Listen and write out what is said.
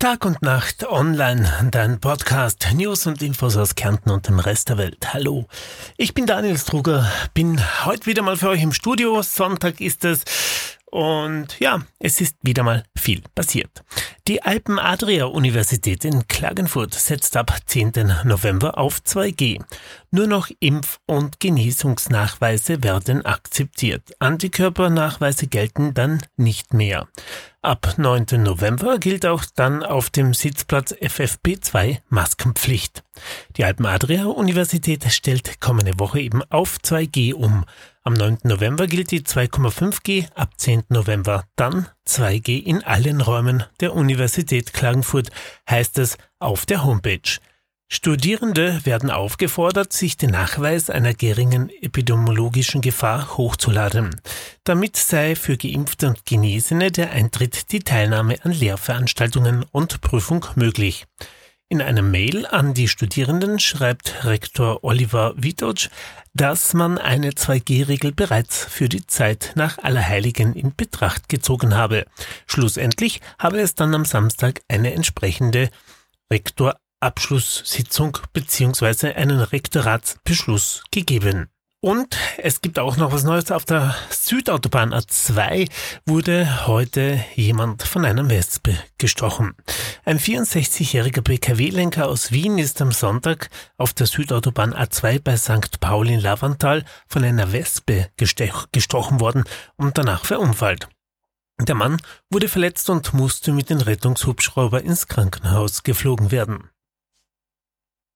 Tag und Nacht online, dein Podcast, News und Infos aus Kärnten und dem Rest der Welt. Hallo, ich bin Daniel Struger, bin heute wieder mal für euch im Studio. Sonntag ist es und ja, es ist wieder mal viel passiert. Die Alpen-Adria-Universität in Klagenfurt setzt ab 10. November auf 2G. Nur noch Impf- und Genesungsnachweise werden akzeptiert. Antikörpernachweise gelten dann nicht mehr. Ab 9. November gilt auch dann auf dem Sitzplatz FFP2 Maskenpflicht. Die Alpen-Adria-Universität stellt kommende Woche eben auf 2G um. Am 9. November gilt die 2,5G, ab 10. November dann 2G in allen Räumen der Universität Klagenfurt, heißt es auf der Homepage. Studierende werden aufgefordert, sich den Nachweis einer geringen epidemiologischen Gefahr hochzuladen. Damit sei für Geimpfte und Genesene der Eintritt, die Teilnahme an Lehrveranstaltungen und Prüfung möglich. In einer Mail an die Studierenden schreibt Rektor Oliver Witotsch, dass man eine 2G-Regel bereits für die Zeit nach Allerheiligen in Betracht gezogen habe. Schlussendlich habe es dann am Samstag eine entsprechende Rektorabschlusssitzung bzw. einen Rektoratsbeschluss gegeben. Und es gibt auch noch was Neues. Auf der Südautobahn A2 wurde heute jemand von einer Wespe gestochen. Ein 64-jähriger PKW-Lenker aus Wien ist am Sonntag auf der Südautobahn A2 bei St. Paul in Lavantal von einer Wespe gestochen worden und danach verunfallt. Der Mann wurde verletzt und musste mit dem Rettungshubschrauber ins Krankenhaus geflogen werden.